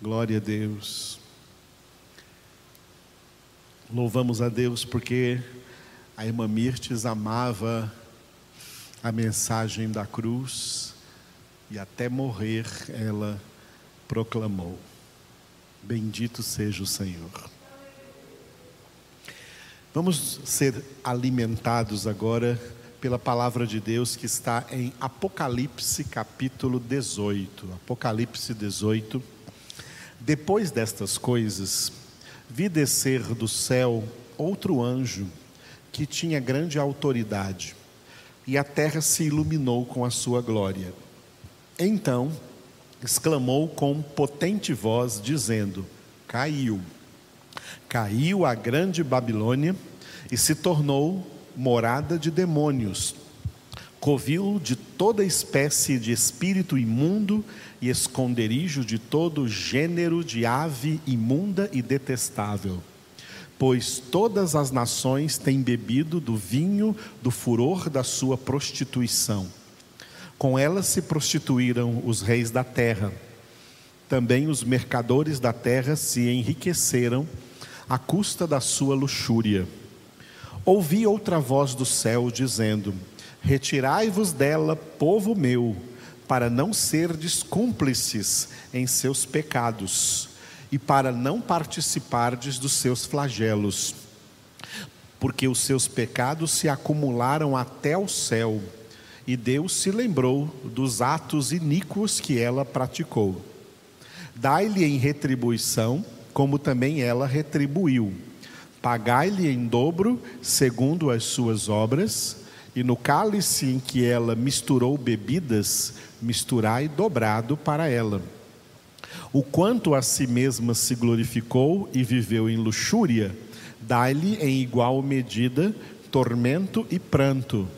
Glória a Deus. Louvamos a Deus porque a irmã Mirtes amava a mensagem da cruz e até morrer ela proclamou: Bendito seja o Senhor. Vamos ser alimentados agora pela palavra de Deus que está em Apocalipse capítulo 18. Apocalipse 18 depois destas coisas, vi descer do céu outro anjo que tinha grande autoridade, e a terra se iluminou com a sua glória. Então exclamou com potente voz, dizendo: Caiu, caiu a grande Babilônia e se tornou morada de demônios covil de toda espécie de espírito imundo e esconderijo de todo gênero de ave imunda e detestável. Pois todas as nações têm bebido do vinho do furor da sua prostituição. Com ela se prostituíram os reis da terra. Também os mercadores da terra se enriqueceram à custa da sua luxúria. Ouvi outra voz do céu dizendo: Retirai-vos dela, povo meu, para não serdes cúmplices em seus pecados e para não participardes dos seus flagelos, porque os seus pecados se acumularam até o céu, e Deus se lembrou dos atos iníquos que ela praticou. Dai-lhe em retribuição, como também ela retribuiu. Pagai-lhe em dobro, segundo as suas obras, e no cálice em que ela misturou bebidas, misturai dobrado para ela. O quanto a si mesma se glorificou e viveu em luxúria, dai-lhe em igual medida tormento e pranto,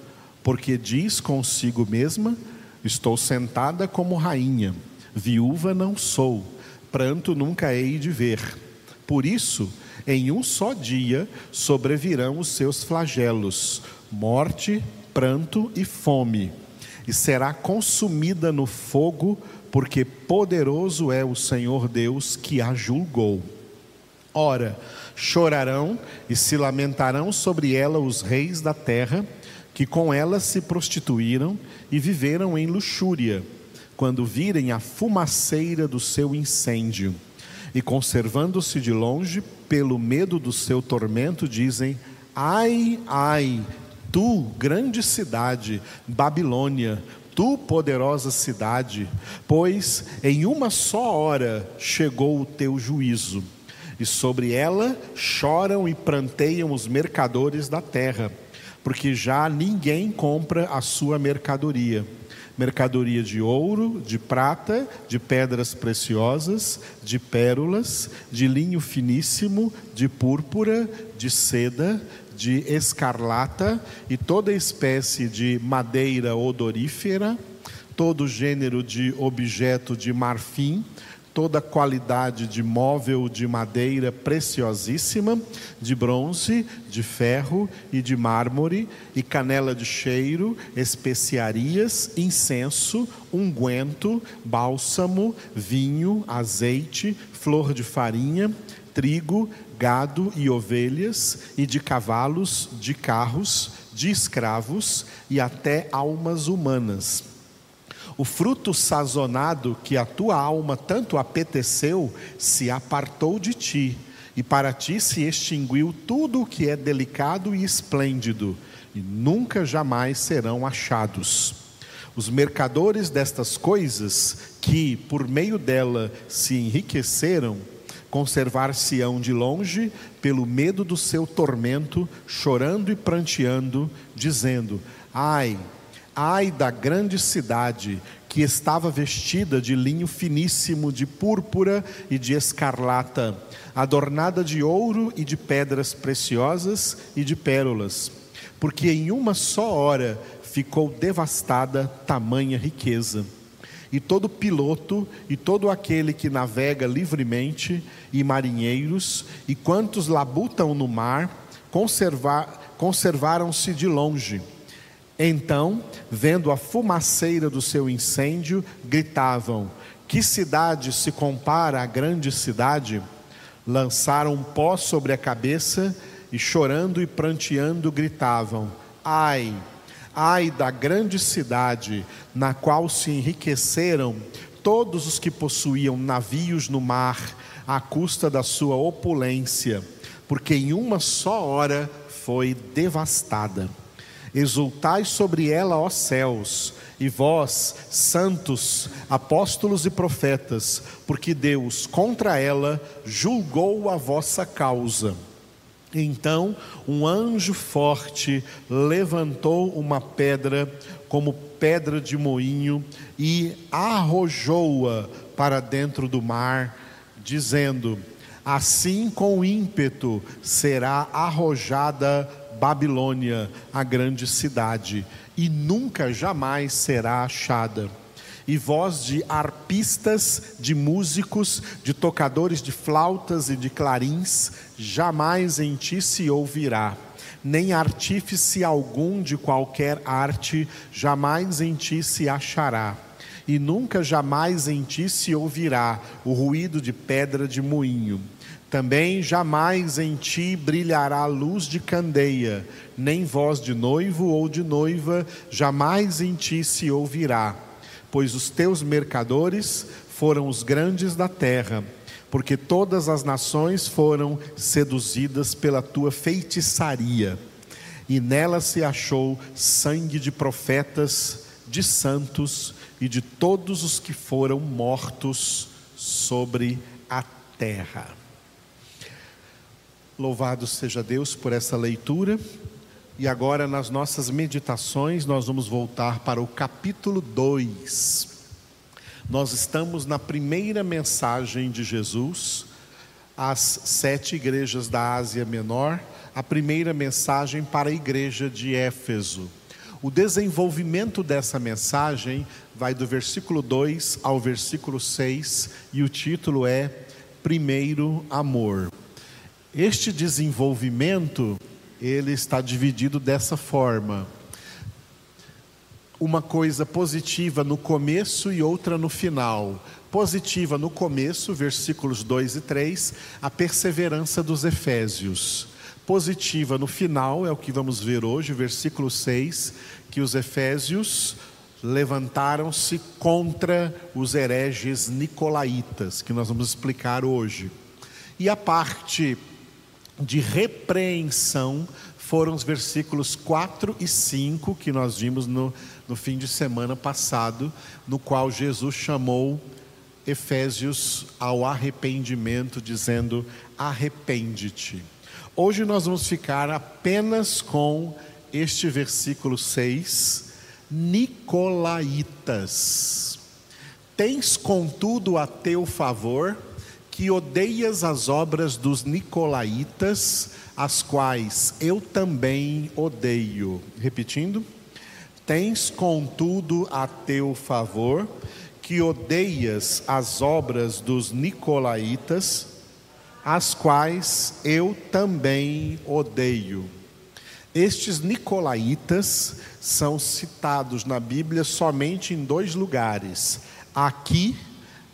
porque diz consigo mesma: Estou sentada como rainha, viúva não sou, pranto nunca hei de ver. Por isso, em um só dia sobrevirão os seus flagelos morte, pranto e fome, e será consumida no fogo, porque poderoso é o Senhor Deus que a julgou. Ora, chorarão e se lamentarão sobre ela os reis da terra, que com ela se prostituíram e viveram em luxúria, quando virem a fumaceira do seu incêndio. E conservando-se de longe, pelo medo do seu tormento, dizem: Ai, ai Tu, grande cidade, Babilônia, tu, poderosa cidade, pois em uma só hora chegou o teu juízo, e sobre ela choram e pranteiam os mercadores da terra, porque já ninguém compra a sua mercadoria mercadoria de ouro, de prata, de pedras preciosas, de pérolas, de linho finíssimo, de púrpura, de seda, de escarlata e toda espécie de madeira odorífera, todo gênero de objeto de marfim, toda qualidade de móvel de madeira preciosíssima, de bronze, de ferro e de mármore, e canela de cheiro, especiarias, incenso, unguento, bálsamo, vinho, azeite, flor de farinha, trigo, gado e ovelhas, e de cavalos, de carros, de escravos e até almas humanas. O fruto sazonado que a tua alma tanto apeteceu se apartou de ti, e para ti se extinguiu tudo o que é delicado e esplêndido, e nunca jamais serão achados. Os mercadores destas coisas, que por meio dela se enriqueceram, conservar-se-ão de longe pelo medo do seu tormento, chorando e pranteando, dizendo: Ai, ai da grande cidade que estava vestida de linho finíssimo, de púrpura e de escarlata, adornada de ouro e de pedras preciosas e de pérolas, porque em uma só hora ficou devastada tamanha riqueza e todo piloto e todo aquele que navega livremente, e marinheiros, e quantos labutam no mar, conservar, conservaram-se de longe. Então, vendo a fumaceira do seu incêndio, gritavam: Que cidade se compara à grande cidade? Lançaram pó sobre a cabeça e chorando e pranteando gritavam: Ai, ai da grande cidade, na qual se enriqueceram todos os que possuíam navios no mar, à custa da sua opulência, porque em uma só hora foi devastada. Exultai sobre ela, ó céus, e vós, santos, apóstolos e profetas, porque Deus contra ela julgou a vossa causa. Então um anjo forte levantou uma pedra como pedra de moinho e arrojou-a para dentro do mar, dizendo: Assim com ímpeto será arrojada Babilônia, a grande cidade, e nunca jamais será achada. E voz de arpistas, de músicos, de tocadores de flautas e de clarins, jamais em ti se ouvirá, nem artífice algum de qualquer arte, jamais em ti se achará e nunca jamais em ti se ouvirá o ruído de pedra de moinho. Também jamais em ti brilhará luz de candeia, nem voz de noivo ou de noiva, jamais em ti se ouvirá, pois os teus mercadores foram os grandes da terra, porque todas as nações foram seduzidas pela tua feitiçaria, e nela se achou sangue de profetas, de santos e de todos os que foram mortos sobre a terra. Louvado seja Deus por essa leitura. E agora, nas nossas meditações, nós vamos voltar para o capítulo 2. Nós estamos na primeira mensagem de Jesus às sete igrejas da Ásia Menor, a primeira mensagem para a igreja de Éfeso. O desenvolvimento dessa mensagem vai do versículo 2 ao versículo 6 e o título é Primeiro Amor. Este desenvolvimento, ele está dividido dessa forma. Uma coisa positiva no começo e outra no final. Positiva no começo, versículos 2 e 3, a perseverança dos Efésios. Positiva no final, é o que vamos ver hoje, versículo 6, que os Efésios levantaram-se contra os hereges nicolaítas, que nós vamos explicar hoje. E a parte de repreensão foram os versículos 4 e 5 que nós vimos no, no fim de semana passado, no qual Jesus chamou Efésios ao arrependimento, dizendo: arrepende-te. Hoje nós vamos ficar apenas com este versículo 6, Nicolaítas. Tens contudo a teu favor que odeias as obras dos nicolaítas, as quais eu também odeio. Repetindo, tens contudo a teu favor que odeias as obras dos nicolaítas, as quais eu também odeio. Estes nicolaítas são citados na Bíblia somente em dois lugares. Aqui,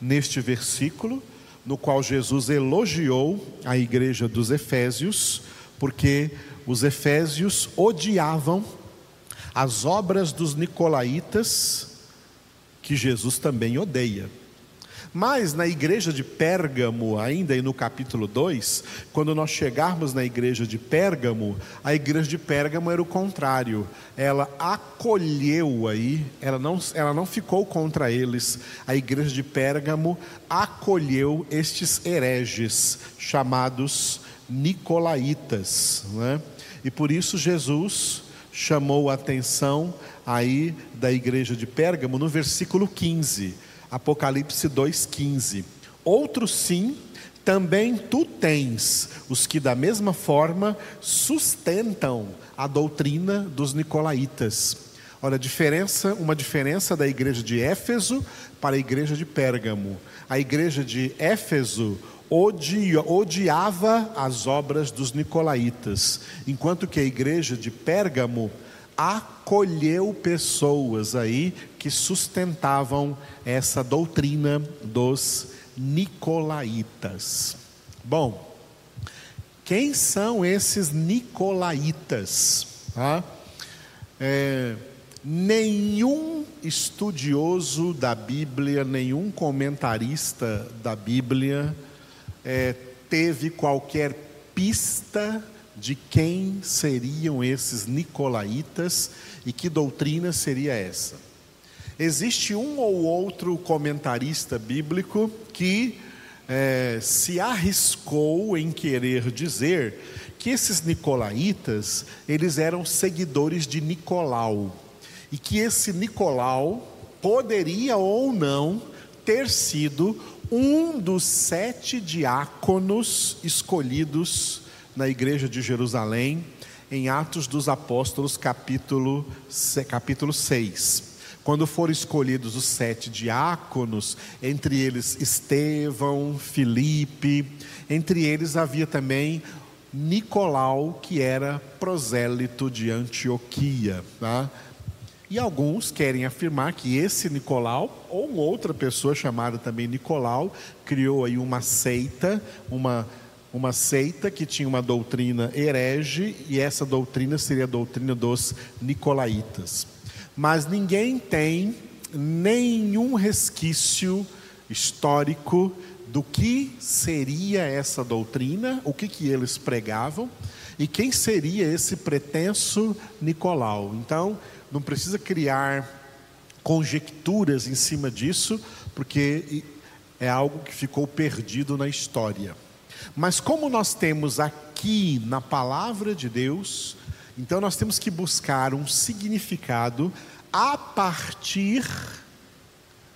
neste versículo, no qual Jesus elogiou a igreja dos Efésios, porque os Efésios odiavam as obras dos nicolaítas, que Jesus também odeia. Mas na igreja de Pérgamo, ainda e no capítulo 2, quando nós chegarmos na igreja de Pérgamo, a igreja de Pérgamo era o contrário. Ela acolheu aí, ela não, ela não ficou contra eles. A igreja de Pérgamo acolheu estes hereges, chamados Nicolaítas. Né? E por isso Jesus chamou a atenção aí da igreja de Pérgamo no versículo 15 Apocalipse 2,15. Outro sim, também tu tens os que da mesma forma sustentam a doutrina dos nicolaítas. Olha, diferença, uma diferença da igreja de Éfeso para a igreja de Pérgamo. A igreja de Éfeso odia, odiava as obras dos nicolaítas, enquanto que a igreja de Pérgamo acolheu pessoas aí que sustentavam essa doutrina dos nicolaítas. Bom, quem são esses nicolaítas? Ah, é, nenhum estudioso da Bíblia, nenhum comentarista da Bíblia é, teve qualquer pista de quem seriam esses nicolaítas e que doutrina seria essa. Existe um ou outro comentarista bíblico que é, se arriscou em querer dizer que esses nicolaítas eles eram seguidores de Nicolau e que esse Nicolau poderia ou não ter sido um dos sete diáconos escolhidos na igreja de Jerusalém, em Atos dos Apóstolos, capítulo, capítulo 6. Quando foram escolhidos os sete diáconos, entre eles Estevão, Filipe, entre eles havia também Nicolau, que era prosélito de Antioquia. Tá? E alguns querem afirmar que esse Nicolau, ou outra pessoa chamada também Nicolau, criou aí uma seita, uma uma seita que tinha uma doutrina herege, e essa doutrina seria a doutrina dos nicolaítas. Mas ninguém tem nenhum resquício histórico do que seria essa doutrina, o que, que eles pregavam e quem seria esse pretenso Nicolau. Então, não precisa criar conjecturas em cima disso, porque é algo que ficou perdido na história. Mas como nós temos aqui na palavra de Deus, então nós temos que buscar um significado a partir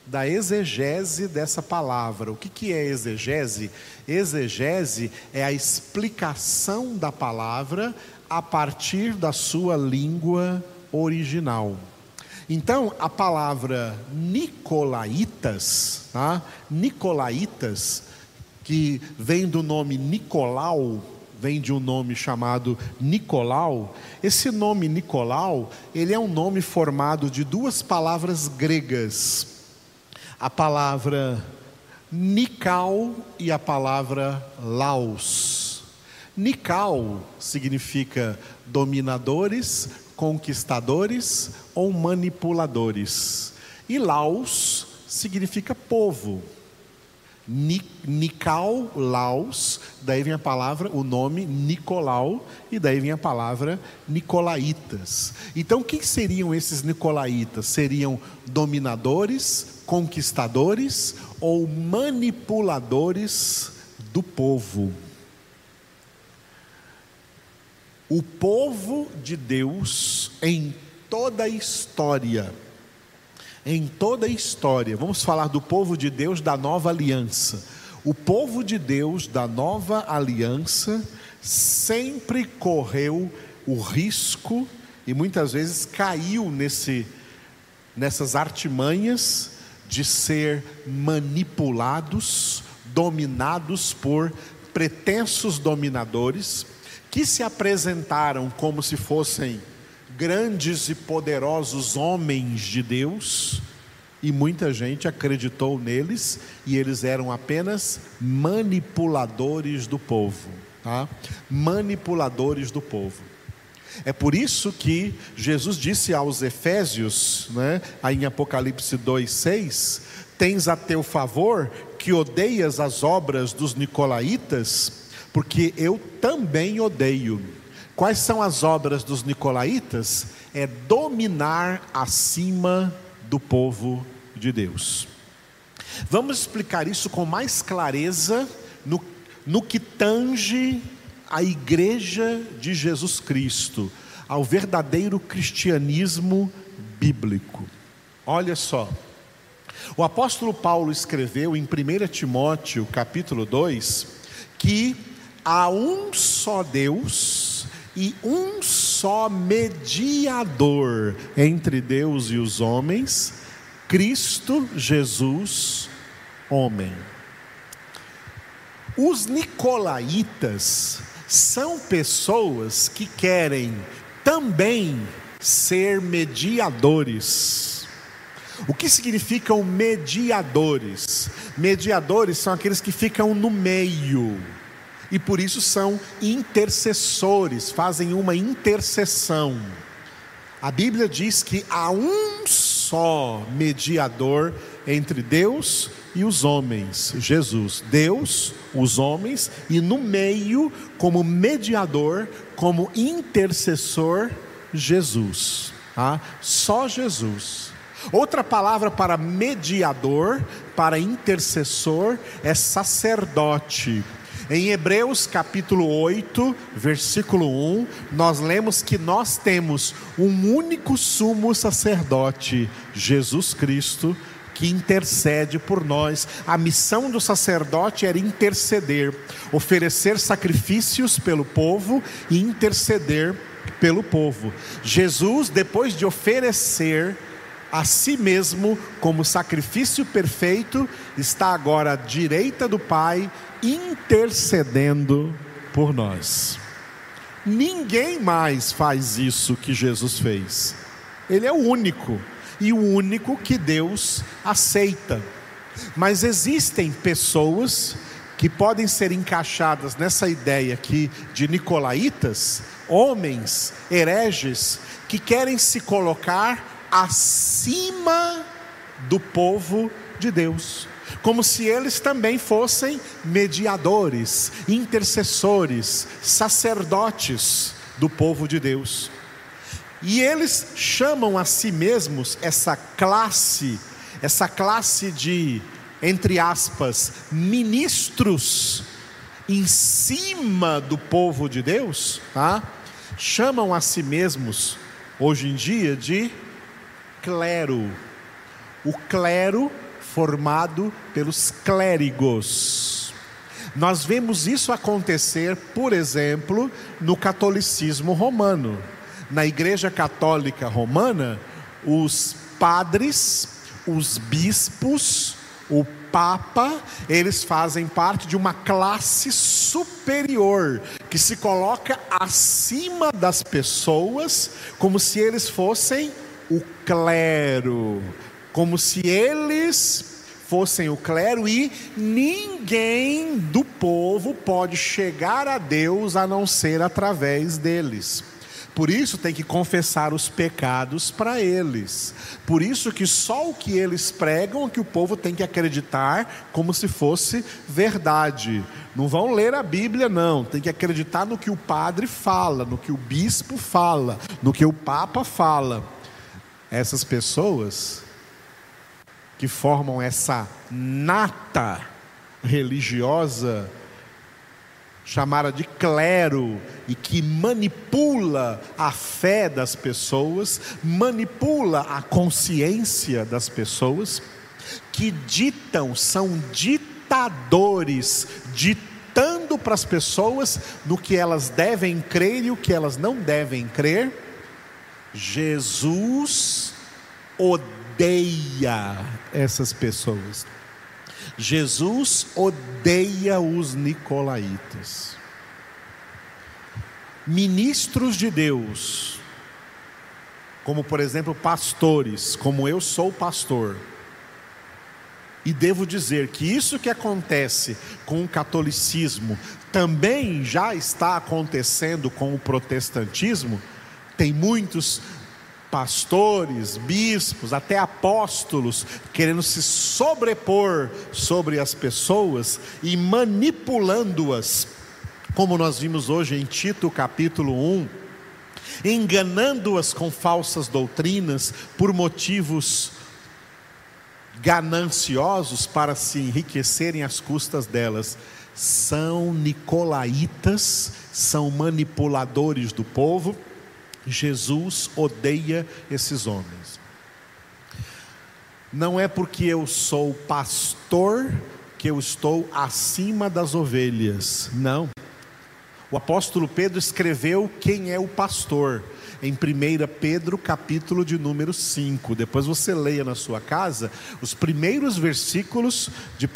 da exegese dessa palavra. O que, que é exegese? Exegese é a explicação da palavra a partir da sua língua original. Então, a palavra Nicolaitas, tá? Nicolaitas, que vem do nome Nicolau, vem de um nome chamado Nicolau. Esse nome Nicolau, ele é um nome formado de duas palavras gregas. A palavra Nical e a palavra Laos. Nical significa dominadores, conquistadores ou manipuladores. E Laos significa povo. Nical Laos, daí vem a palavra, o nome Nicolau, e daí vem a palavra Nicolaitas. Então, quem seriam esses Nicolaitas? Seriam dominadores, conquistadores ou manipuladores do povo. O povo de Deus em toda a história em toda a história, vamos falar do povo de Deus da nova aliança. O povo de Deus da nova aliança sempre correu o risco e muitas vezes caiu nesse, nessas artimanhas de ser manipulados, dominados por pretensos dominadores que se apresentaram como se fossem grandes e poderosos homens de Deus, e muita gente acreditou neles, e eles eram apenas manipuladores do povo, tá? Manipuladores do povo. É por isso que Jesus disse aos Efésios, né, aí em Apocalipse 2:6, tens a teu favor que odeias as obras dos nicolaítas, porque eu também odeio. Quais são as obras dos nicolaítas? É dominar acima do povo de Deus. Vamos explicar isso com mais clareza no, no que tange a igreja de Jesus Cristo, ao verdadeiro cristianismo bíblico. Olha só, o apóstolo Paulo escreveu em 1 Timóteo capítulo 2 que há um só Deus e um só mediador entre Deus e os homens, Cristo Jesus, homem. Os nicolaítas são pessoas que querem também ser mediadores. O que significam mediadores? Mediadores são aqueles que ficam no meio e por isso são intercessores, fazem uma intercessão. A Bíblia diz que há um só mediador entre Deus e os homens, Jesus. Deus, os homens, e no meio, como mediador, como intercessor, Jesus. Tá? Só Jesus. Outra palavra para mediador, para intercessor, é sacerdote. Em Hebreus capítulo 8, versículo 1, nós lemos que nós temos um único sumo sacerdote, Jesus Cristo, que intercede por nós. A missão do sacerdote era interceder, oferecer sacrifícios pelo povo e interceder pelo povo. Jesus, depois de oferecer a si mesmo como sacrifício perfeito, está agora à direita do Pai, intercedendo por nós. Ninguém mais faz isso que Jesus fez. Ele é o único e o único que Deus aceita. Mas existem pessoas que podem ser encaixadas nessa ideia aqui de nicolaítas, homens hereges que querem se colocar acima do povo de Deus, como se eles também fossem mediadores, intercessores, sacerdotes do povo de Deus. E eles chamam a si mesmos essa classe, essa classe de, entre aspas, ministros em cima do povo de Deus, tá? chamam a si mesmos, hoje em dia, de clero. O clero formado pelos clérigos. Nós vemos isso acontecer, por exemplo, no catolicismo romano. Na Igreja Católica Romana, os padres, os bispos, o Papa, eles fazem parte de uma classe superior, que se coloca acima das pessoas, como se eles fossem o clero, como se eles fossem o clero e ninguém do povo pode chegar a Deus a não ser através deles. Por isso tem que confessar os pecados para eles. Por isso que só o que eles pregam é que o povo tem que acreditar como se fosse verdade. Não vão ler a Bíblia não, tem que acreditar no que o padre fala, no que o bispo fala, no que o papa fala. Essas pessoas que formam essa nata religiosa chamada de clero e que manipula a fé das pessoas, manipula a consciência das pessoas, que ditam, são ditadores, ditando para as pessoas no que elas devem crer e o que elas não devem crer. Jesus odeia essas pessoas. Jesus odeia os nicolaítas. Ministros de Deus, como por exemplo pastores, como eu sou pastor, e devo dizer que isso que acontece com o catolicismo também já está acontecendo com o protestantismo. Tem muitos pastores, bispos, até apóstolos, querendo se sobrepor sobre as pessoas e manipulando-as, como nós vimos hoje em Tito capítulo 1, enganando-as com falsas doutrinas por motivos gananciosos para se enriquecerem às custas delas. São nicolaítas, são manipuladores do povo Jesus odeia esses homens. Não é porque eu sou pastor que eu estou acima das ovelhas. Não. O apóstolo Pedro escreveu quem é o pastor. Em 1 Pedro, capítulo de número 5. Depois você leia na sua casa os primeiros versículos de 1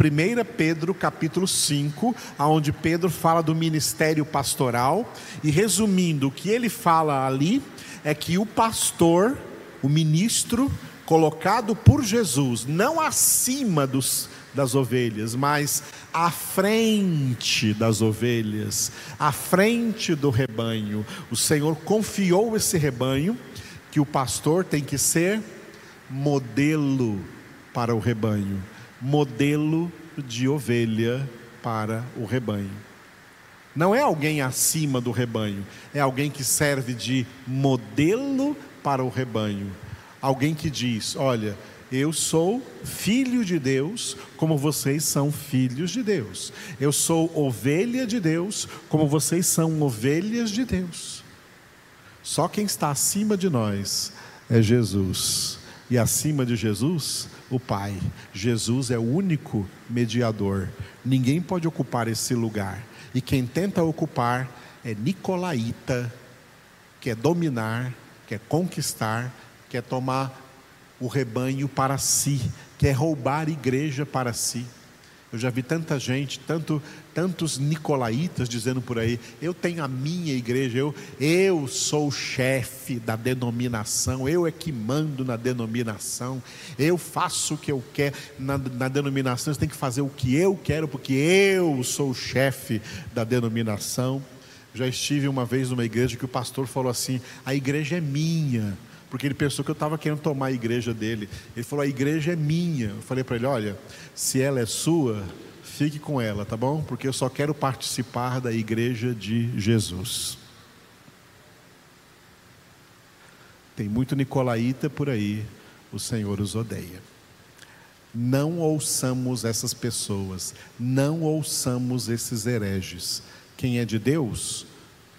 Pedro, capítulo 5, aonde Pedro fala do ministério pastoral e resumindo, o que ele fala ali é que o pastor, o ministro colocado por Jesus, não acima dos das ovelhas, mas à frente das ovelhas, à frente do rebanho. O Senhor confiou esse rebanho que o pastor tem que ser modelo para o rebanho, modelo de ovelha para o rebanho. Não é alguém acima do rebanho, é alguém que serve de modelo para o rebanho. Alguém que diz: Olha, eu sou filho de Deus, como vocês são filhos de Deus. Eu sou ovelha de Deus, como vocês são ovelhas de Deus. Só quem está acima de nós é Jesus. E acima de Jesus, o Pai. Jesus é o único mediador. Ninguém pode ocupar esse lugar. E quem tenta ocupar é Nicolaíta, quer dominar, quer conquistar, quer tomar o rebanho para si, quer roubar a igreja para si. Eu já vi tanta gente, tanto, tantos nicolaítas dizendo por aí: eu tenho a minha igreja, eu, eu sou o chefe da denominação, eu é que mando na denominação, eu faço o que eu quero na, na denominação, você tem que fazer o que eu quero, porque eu sou o chefe da denominação. Já estive uma vez numa igreja que o pastor falou assim: a igreja é minha porque ele pensou que eu estava querendo tomar a igreja dele. Ele falou: a igreja é minha. Eu falei para ele: olha, se ela é sua, fique com ela, tá bom? Porque eu só quero participar da igreja de Jesus. Tem muito nicolaíta por aí, o Senhor os odeia. Não ouçamos essas pessoas, não ouçamos esses hereges. Quem é de Deus,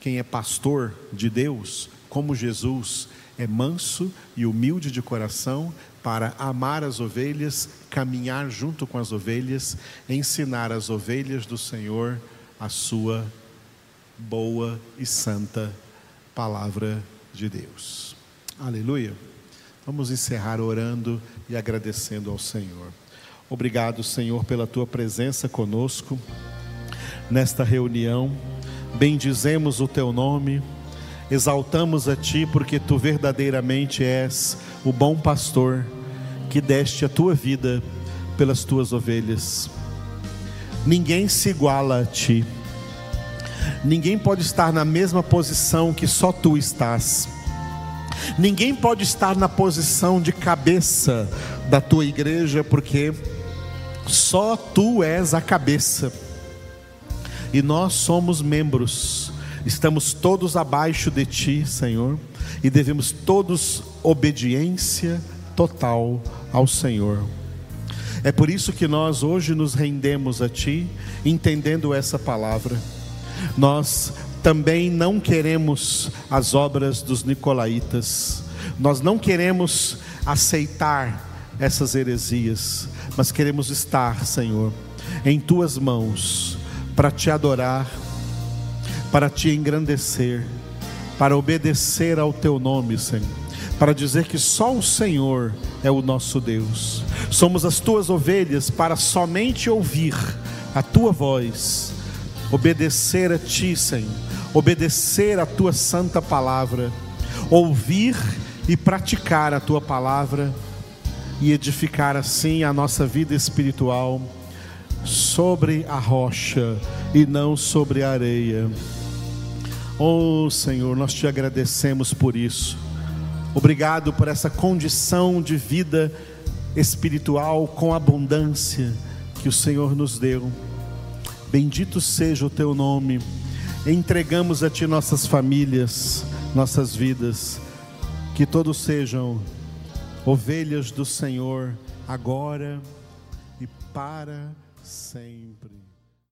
quem é pastor de Deus, como Jesus, é manso e humilde de coração para amar as ovelhas, caminhar junto com as ovelhas, ensinar as ovelhas do Senhor a sua boa e santa palavra de Deus. Aleluia. Vamos encerrar orando e agradecendo ao Senhor. Obrigado, Senhor, pela tua presença conosco nesta reunião. Bendizemos o teu nome exaltamos a Ti, porque Tu verdadeiramente és o bom pastor que deste a Tua vida pelas Tuas ovelhas. Ninguém se iguala a Ti, ninguém pode estar na mesma posição que só Tu estás. Ninguém pode estar na posição de cabeça da tua igreja, porque só tu és a cabeça e nós somos membros Estamos todos abaixo de Ti, Senhor, e devemos todos obediência total ao Senhor. É por isso que nós hoje nos rendemos a Ti, entendendo essa palavra. Nós também não queremos as obras dos nicolaítas, nós não queremos aceitar essas heresias, mas queremos estar, Senhor, em Tuas mãos para Te adorar para te engrandecer, para obedecer ao teu nome, Senhor, para dizer que só o Senhor é o nosso Deus. Somos as tuas ovelhas para somente ouvir a tua voz, obedecer a ti, Senhor, obedecer a tua santa palavra, ouvir e praticar a tua palavra e edificar assim a nossa vida espiritual sobre a rocha e não sobre a areia. Oh Senhor, nós te agradecemos por isso. Obrigado por essa condição de vida espiritual com abundância que o Senhor nos deu. Bendito seja o teu nome. Entregamos a ti nossas famílias, nossas vidas, que todos sejam ovelhas do Senhor agora e para sempre.